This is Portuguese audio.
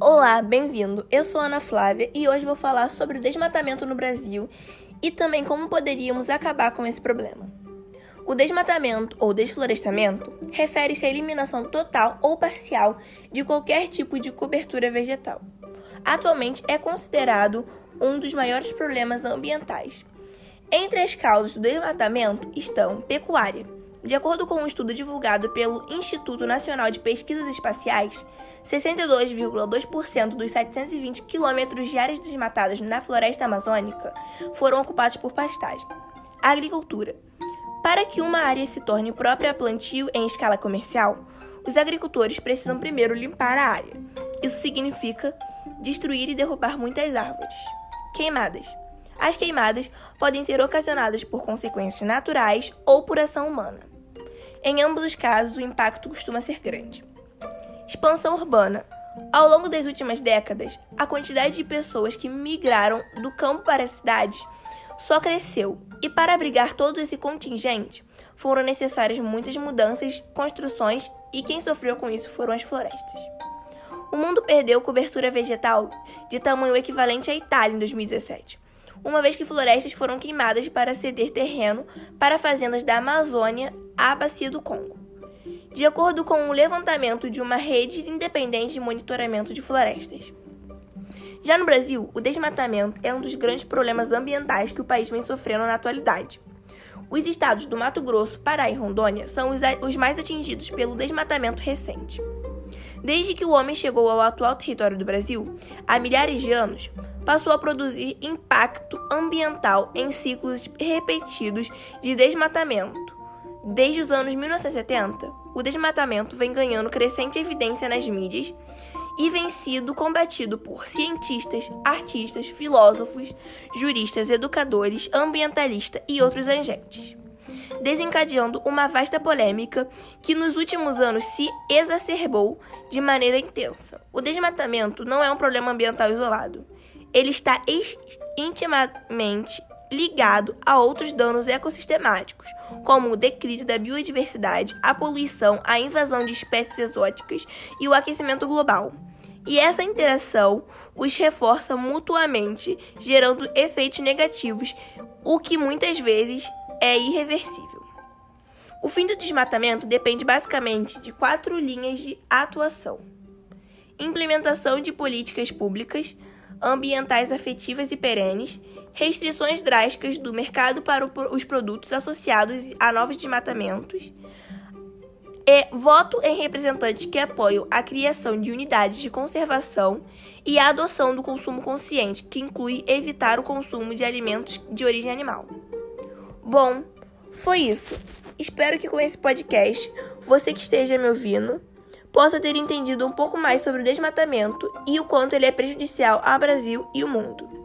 Olá, bem-vindo. Eu sou Ana Flávia e hoje vou falar sobre o desmatamento no Brasil e também como poderíamos acabar com esse problema. O desmatamento ou desflorestamento refere-se à eliminação total ou parcial de qualquer tipo de cobertura vegetal. Atualmente é considerado um dos maiores problemas ambientais. Entre as causas do desmatamento estão pecuária. De acordo com um estudo divulgado pelo Instituto Nacional de Pesquisas Espaciais, 62,2% dos 720 quilômetros de áreas desmatadas na floresta amazônica foram ocupados por pastagem. Agricultura. Para que uma área se torne própria a plantio em escala comercial, os agricultores precisam primeiro limpar a área. Isso significa destruir e derrubar muitas árvores. Queimadas. As queimadas podem ser ocasionadas por consequências naturais ou por ação humana. Em ambos os casos, o impacto costuma ser grande. Expansão urbana. Ao longo das últimas décadas, a quantidade de pessoas que migraram do campo para as cidades só cresceu, e para abrigar todo esse contingente, foram necessárias muitas mudanças, construções, e quem sofreu com isso foram as florestas. O mundo perdeu cobertura vegetal de tamanho equivalente à Itália em 2017, uma vez que florestas foram queimadas para ceder terreno para fazendas da Amazônia à Bacia do Congo. De acordo com o levantamento de uma rede independente de monitoramento de florestas. Já no Brasil, o desmatamento é um dos grandes problemas ambientais que o país vem sofrendo na atualidade. Os estados do Mato Grosso, Pará e Rondônia são os mais atingidos pelo desmatamento recente. Desde que o homem chegou ao atual território do Brasil, há milhares de anos, passou a produzir impacto ambiental em ciclos repetidos de desmatamento. Desde os anos 1970, o desmatamento vem ganhando crescente evidência nas mídias e vem sido combatido por cientistas, artistas, filósofos, juristas, educadores, ambientalistas e outros agentes, desencadeando uma vasta polêmica que nos últimos anos se exacerbou de maneira intensa. O desmatamento não é um problema ambiental isolado. Ele está intimamente ligado a outros danos ecossistemáticos, como o declínio da biodiversidade, a poluição, a invasão de espécies exóticas e o aquecimento global. E essa interação os reforça mutuamente, gerando efeitos negativos, o que muitas vezes é irreversível. O fim do desmatamento depende basicamente de quatro linhas de atuação: implementação de políticas públicas, ambientais afetivas e perenes, restrições drásticas do mercado para os produtos associados a novos desmatamentos, e voto em representantes que apoiam a criação de unidades de conservação e a adoção do consumo consciente, que inclui evitar o consumo de alimentos de origem animal. Bom, foi isso. Espero que com esse podcast, você que esteja me ouvindo, possa ter entendido um pouco mais sobre o desmatamento e o quanto ele é prejudicial ao Brasil e o mundo.